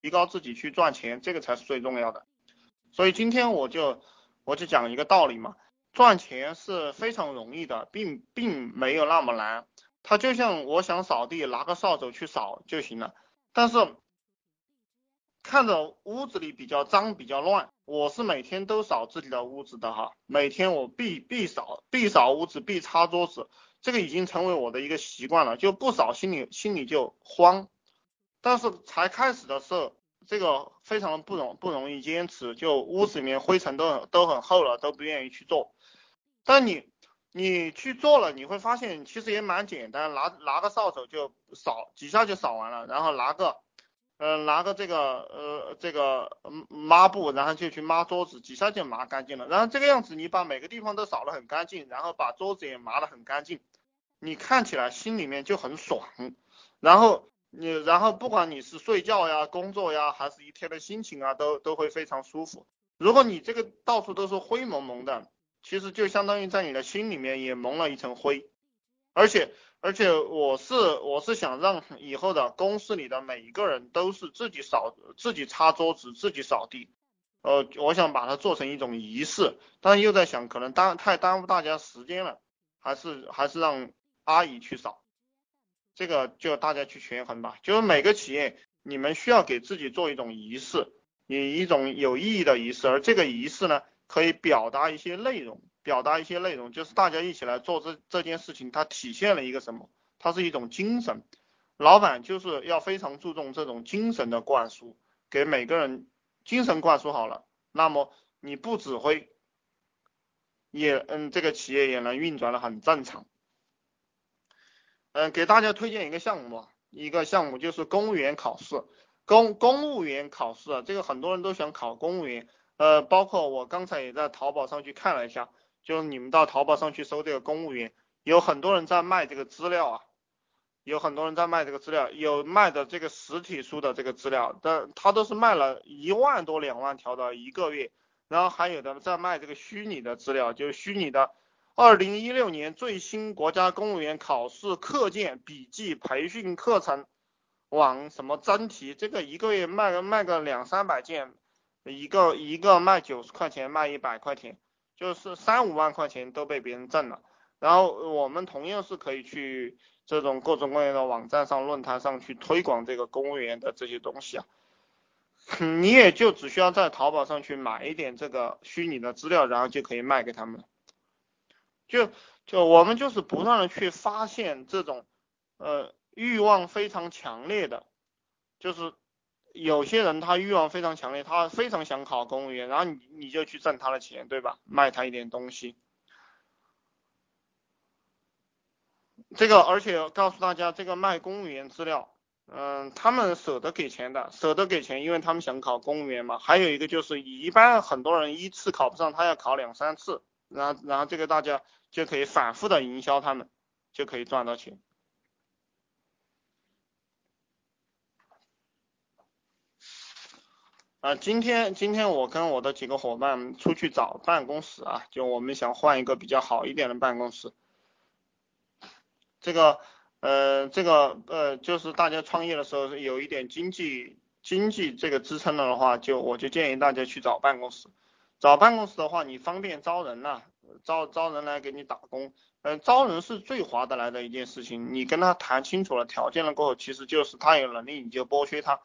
提高自己去赚钱，这个才是最重要的。所以今天我就我就讲一个道理嘛，赚钱是非常容易的，并并没有那么难。它就像我想扫地，拿个扫帚去扫就行了。但是看着屋子里比较脏、比较乱，我是每天都扫自己的屋子的哈，每天我必必扫，必扫屋子，必擦桌子，这个已经成为我的一个习惯了，就不扫心里心里就慌。但是才开始的时候，这个非常不容不容易坚持，就屋子里面灰尘都很都很厚了，都不愿意去做。但你你去做了，你会发现其实也蛮简单，拿拿个扫帚就扫几下就扫完了，然后拿个呃拿个这个呃这个抹布，然后就去抹桌子，几下就抹干净了。然后这个样子，你把每个地方都扫得很干净，然后把桌子也抹得很干净，你看起来心里面就很爽，然后。你然后不管你是睡觉呀、工作呀，还是一天的心情啊，都都会非常舒服。如果你这个到处都是灰蒙蒙的，其实就相当于在你的心里面也蒙了一层灰。而且而且我是我是想让以后的公司里的每一个人都是自己扫、自己擦桌子、自己扫地。呃，我想把它做成一种仪式，但又在想可能耽太耽误大家时间了，还是还是让阿姨去扫。这个就大家去权衡吧，就是每个企业你们需要给自己做一种仪式，以一种有意义的仪式，而这个仪式呢，可以表达一些内容，表达一些内容，就是大家一起来做这这件事情，它体现了一个什么？它是一种精神，老板就是要非常注重这种精神的灌输，给每个人精神灌输好了，那么你不指挥，也嗯，这个企业也能运转的很正常。嗯，给大家推荐一个项目，一个项目就是公务员考试，公公务员考试啊，这个很多人都想考公务员，呃，包括我刚才也在淘宝上去看了一下，就是你们到淘宝上去搜这个公务员，有很多人在卖这个资料啊，有很多人在卖这个资料，有卖的这个实体书的这个资料，但他都是卖了一万多两万条的一个月，然后还有的在卖这个虚拟的资料，就是虚拟的。二零一六年最新国家公务员考试课件、笔记、培训课程网什么真题，这个一个月卖个卖个两三百件，一个一个卖九十块钱，卖一百块钱，就是三五万块钱都被别人挣了。然后我们同样是可以去这种各种各样的网站上、论坛上去推广这个公务员的这些东西啊。你也就只需要在淘宝上去买一点这个虚拟的资料，然后就可以卖给他们。就就我们就是不断的去发现这种呃欲望非常强烈的，就是有些人他欲望非常强烈，他非常想考公务员，然后你你就去挣他的钱，对吧？卖他一点东西。这个而且告诉大家，这个卖公务员资料，嗯，他们舍得给钱的，舍得给钱，因为他们想考公务员嘛。还有一个就是一般很多人一次考不上，他要考两三次，然后然后这个大家。就可以反复的营销他们，就可以赚到钱。啊，今天今天我跟我的几个伙伴出去找办公室啊，就我们想换一个比较好一点的办公室。这个呃这个呃就是大家创业的时候有一点经济经济这个支撑了的话，就我就建议大家去找办公室。找办公室的话，你方便招人呐。招招人来给你打工，嗯，招人是最划得来的一件事情。你跟他谈清楚了条件了过后，其实就是他有能力你就剥削他。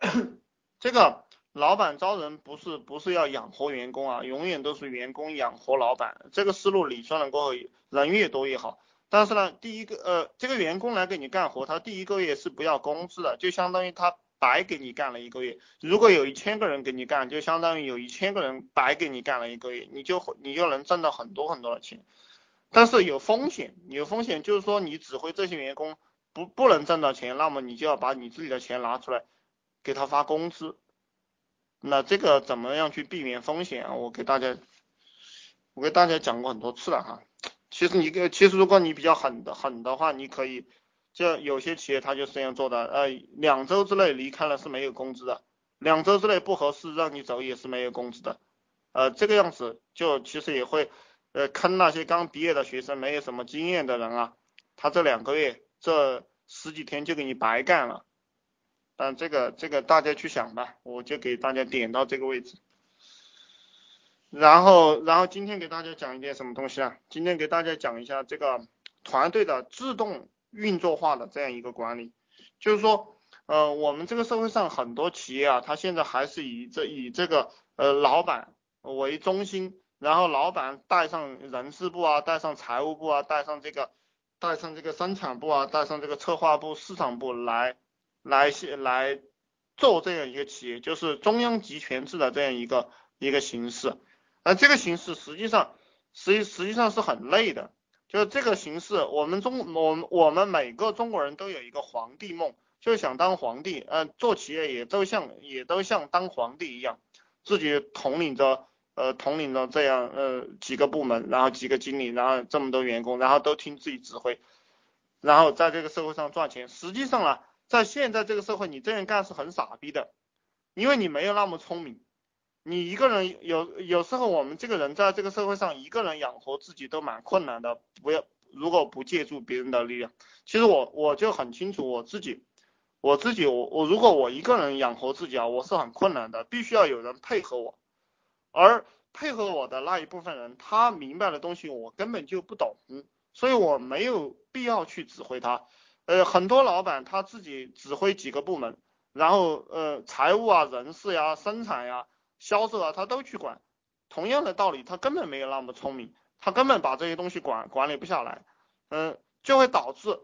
这个老板招人不是不是要养活员工啊，永远都是员工养活老板。这个思路理顺了过后，人越多越好。但是呢，第一个呃，这个员工来给你干活，他第一个月是不要工资的，就相当于他。白给你干了一个月，如果有一千个人给你干，就相当于有一千个人白给你干了一个月，你就你就能挣到很多很多的钱。但是有风险，有风险就是说你指挥这些员工不不能挣到钱，那么你就要把你自己的钱拿出来给他发工资。那这个怎么样去避免风险啊？我给大家我给大家讲过很多次了哈。其实你个其实如果你比较狠的狠的话，你可以。就有些企业他就是这样做的，呃，两周之内离开了是没有工资的，两周之内不合适让你走也是没有工资的，呃，这个样子就其实也会，呃，坑那些刚毕业的学生没有什么经验的人啊，他这两个月这十几天就给你白干了，但，这个这个大家去想吧，我就给大家点到这个位置。然后然后今天给大家讲一点什么东西啊？今天给大家讲一下这个团队的自动运作化的这样一个管理，就是说，呃，我们这个社会上很多企业啊，它现在还是以这以这个呃老板为中心，然后老板带上人事部啊，带上财务部啊，带上这个带上这个生产部啊，带上这个策划部、市场部来。来来做这样一个企业，就是中央集权制的这样一个一个形式，而这个形式实际上实实际上是很累的，就这个形式，我们中我我们每个中国人都有一个皇帝梦，就想当皇帝，呃，做企业也都像也都像当皇帝一样，自己统领着呃统领着这样呃几个部门，然后几个经理，然后这么多员工，然后都听自己指挥，然后在这个社会上赚钱，实际上呢。在现在这个社会，你这样干是很傻逼的，因为你没有那么聪明。你一个人有有时候，我们这个人在这个社会上，一个人养活自己都蛮困难的。不要，如果不借助别人的力量，其实我我就很清楚我自己，我自己我我如果我一个人养活自己啊，我是很困难的，必须要有人配合我。而配合我的那一部分人，他明白的东西我根本就不懂，所以我没有必要去指挥他。呃，很多老板他自己指挥几个部门，然后呃，财务啊、人事呀、生产呀、销售啊，他都去管。同样的道理，他根本没有那么聪明，他根本把这些东西管管理不下来，嗯，就会导致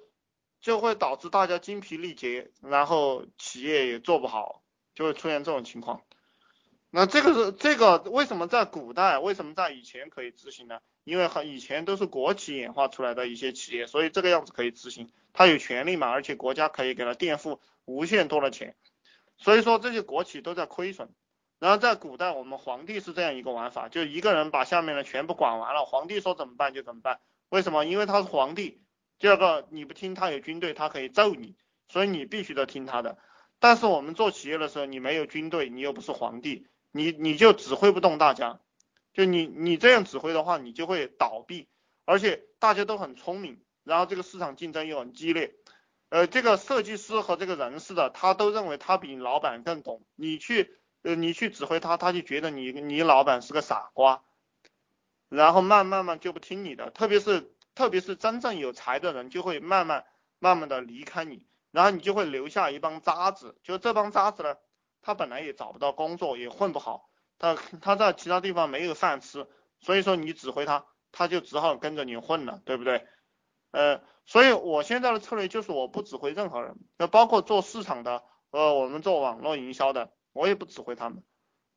就会导致大家精疲力竭，然后企业也做不好，就会出现这种情况。那这个是这个为什么在古代，为什么在以前可以执行呢？因为很以前都是国企演化出来的一些企业，所以这个样子可以执行。他有权利嘛，而且国家可以给他垫付无限多的钱，所以说这些国企都在亏损。然后在古代，我们皇帝是这样一个玩法，就一个人把下面的全部管完了，皇帝说怎么办就怎么办。为什么？因为他是皇帝。第二个，你不听他有军队，他可以揍你，所以你必须得听他的。但是我们做企业的时候，你没有军队，你又不是皇帝，你你就指挥不动大家。就你你这样指挥的话，你就会倒闭，而且大家都很聪明，然后这个市场竞争又很激烈，呃，这个设计师和这个人事的，他都认为他比老板更懂，你去呃你去指挥他，他就觉得你你老板是个傻瓜，然后慢慢慢就不听你的，特别是特别是真正有才的人，就会慢慢慢慢的离开你，然后你就会留下一帮渣子，就这帮渣子呢，他本来也找不到工作，也混不好。他他在其他地方没有饭吃，所以说你指挥他，他就只好跟着你混了，对不对？呃，所以我现在的策略就是我不指挥任何人，那包括做市场的，呃，我们做网络营销的，我也不指挥他们，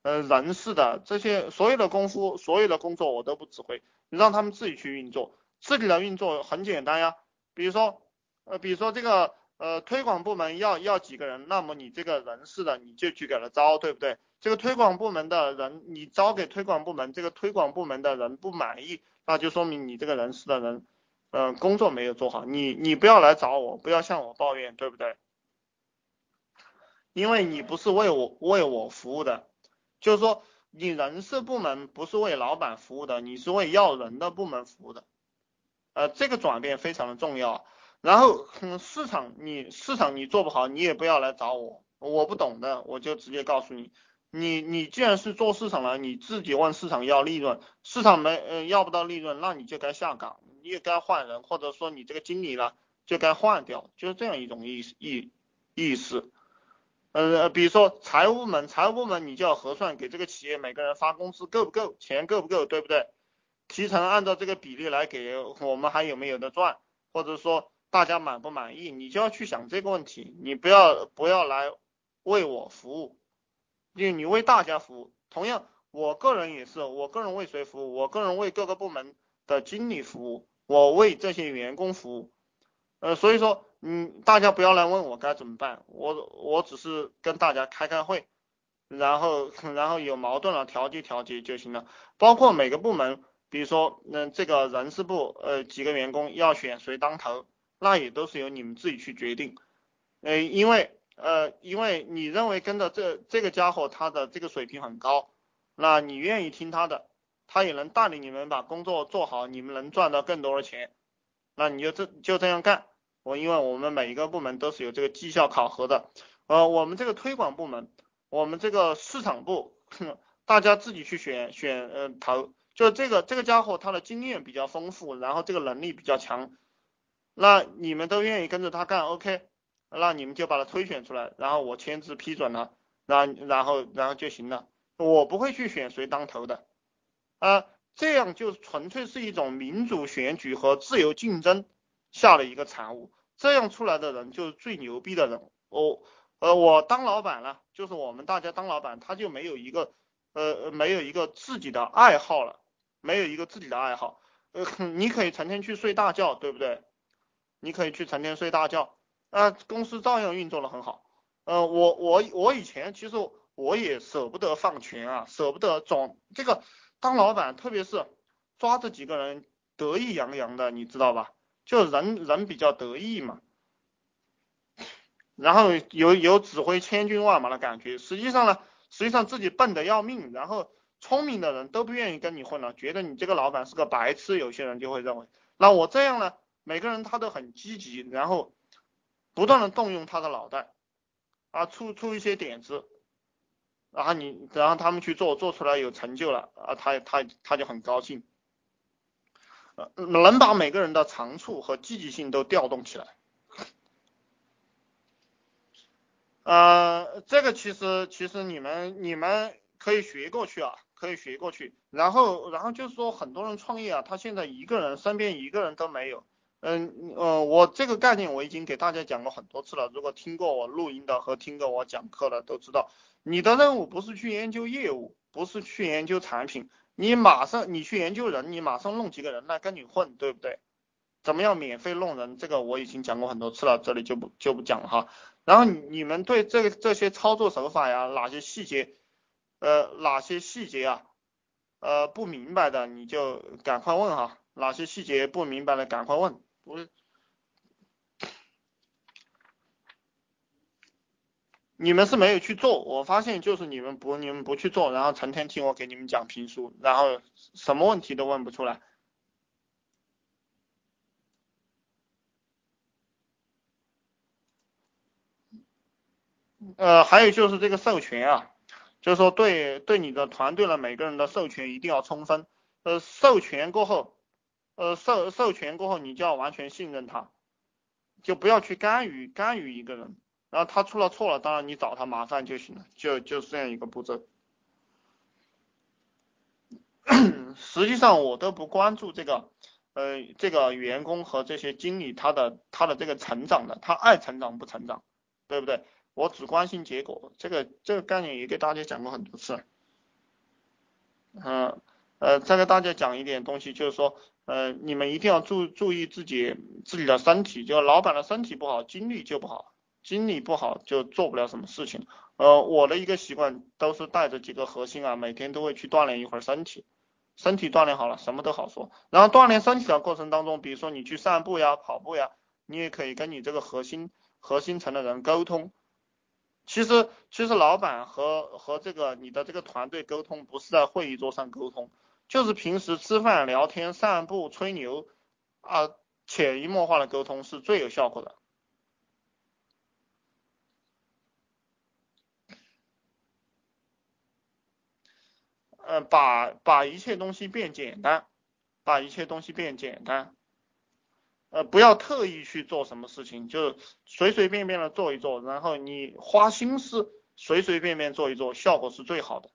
呃，人事的这些所有的功夫，所有的工作我都不指挥，你让他们自己去运作，自己的运作很简单呀，比如说，呃，比如说这个。呃，推广部门要要几个人，那么你这个人事的你就去给他招，对不对？这个推广部门的人你招给推广部门，这个推广部门的人不满意，那就说明你这个人事的人，嗯，工作没有做好。你你不要来找我，不要向我抱怨，对不对？因为你不是为我为我服务的，就是说你人事部门不是为老板服务的，你是为要人的部门服务的，呃，这个转变非常的重要。然后，嗯，市场你市场你做不好，你也不要来找我，我不懂的，我就直接告诉你，你你既然是做市场了，你自己问市场要利润，市场没呃要不到利润，那你就该下岗，你也该换人，或者说你这个经理呢就该换掉，就是这样一种意意意思。呃，比如说财务部门，财务部门你就要核算给这个企业每个人发工资够不够，钱够不够，对不对？提成按照这个比例来给，我们还有没有的赚，或者说。大家满不满意，你就要去想这个问题，你不要不要来为我服务，因为你为大家服务。同样，我个人也是，我个人为谁服务？我个人为各个部门的经理服务，我为这些员工服务。呃，所以说，嗯，大家不要来问我该怎么办，我我只是跟大家开开会，然后然后有矛盾了调节调节就行了。包括每个部门，比如说，嗯，这个人事部，呃，几个员工要选谁当头。那也都是由你们自己去决定，呃，因为呃，因为你认为跟着这这个家伙他的这个水平很高，那你愿意听他的，他也能带领你们把工作做好，你们能赚到更多的钱，那你就这就这样干。我因为我们每一个部门都是有这个绩效考核的，呃，我们这个推广部门，我们这个市场部，大家自己去选选呃投，就这个这个家伙他的经验比较丰富，然后这个能力比较强，那你们都愿意跟着他干，OK，那你们就把他推选出来，然后我签字批准了，然然后然后就行了，我不会去选谁当头的，啊，这样就纯粹是一种民主选举和自由竞争下的一个产物，这样出来的人就是最牛逼的人，我。呃，我当老板了，就是我们大家当老板，他就没有一个，呃，没有一个自己的爱好了，没有一个自己的爱好，呃，你可以成天去睡大觉，对不对？你可以去成天睡大觉，啊，公司照样运作的很好。呃，我我我以前其实我也舍不得放权啊，舍不得总这个当老板，特别是抓这几个人得意洋洋的，你知道吧？就人人比较得意嘛。然后有有指挥千军万马的感觉，实际上呢，实际上自己笨的要命，然后聪明的人都不愿意跟你混了，觉得你这个老板是个白痴，有些人就会认为，那我这样呢，每个人他都很积极，然后不断的动用他的脑袋，啊，出出一些点子，然后你然后他们去做，做出来有成就了，啊，他他他就很高兴，能把每个人的长处和积极性都调动起来。呃，这个其实其实你们你们可以学过去啊，可以学过去。然后然后就是说很多人创业啊，他现在一个人身边一个人都没有。嗯呃，我这个概念我已经给大家讲过很多次了。如果听过我录音的和听过我讲课的都知道，你的任务不是去研究业务，不是去研究产品，你马上你去研究人，你马上弄几个人来跟你混，对不对？怎么样免费弄人？这个我已经讲过很多次了，这里就不就不讲了哈。然后你们对这个这些操作手法呀，哪些细节，呃，哪些细节啊，呃，不明白的你就赶快问哈，哪些细节不明白的赶快问，不是，你们是没有去做，我发现就是你们不你们不去做，然后成天听我给你们讲评书，然后什么问题都问不出来。呃，还有就是这个授权啊，就是说对对你的团队的每个人的授权一定要充分。呃，授权过后，呃授授权过后，你就要完全信任他，就不要去干预干预一个人。然后他出了错了，当然你找他麻烦就行了，就就是这样一个步骤。实际上我都不关注这个，呃，这个员工和这些经理他的他的这个成长的，他爱成长不成长，对不对？我只关心结果，这个这个概念也给大家讲过很多次。嗯呃，再给大家讲一点东西，就是说，呃，你们一定要注注意自己自己的身体，就老板的身体不好，精力就不好，精力不好就做不了什么事情。呃，我的一个习惯都是带着几个核心啊，每天都会去锻炼一会儿身体，身体锻炼好了，什么都好说。然后锻炼身体的过程当中，比如说你去散步呀、跑步呀，你也可以跟你这个核心核心层的人沟通。其实，其实老板和和这个你的这个团队沟通，不是在会议桌上沟通，就是平时吃饭、聊天、散步、吹牛啊，潜移默化的沟通是最有效果的。嗯，把把一切东西变简单，把一切东西变简单。呃，不要特意去做什么事情，就随随便便的做一做，然后你花心思随随便便做一做，效果是最好的。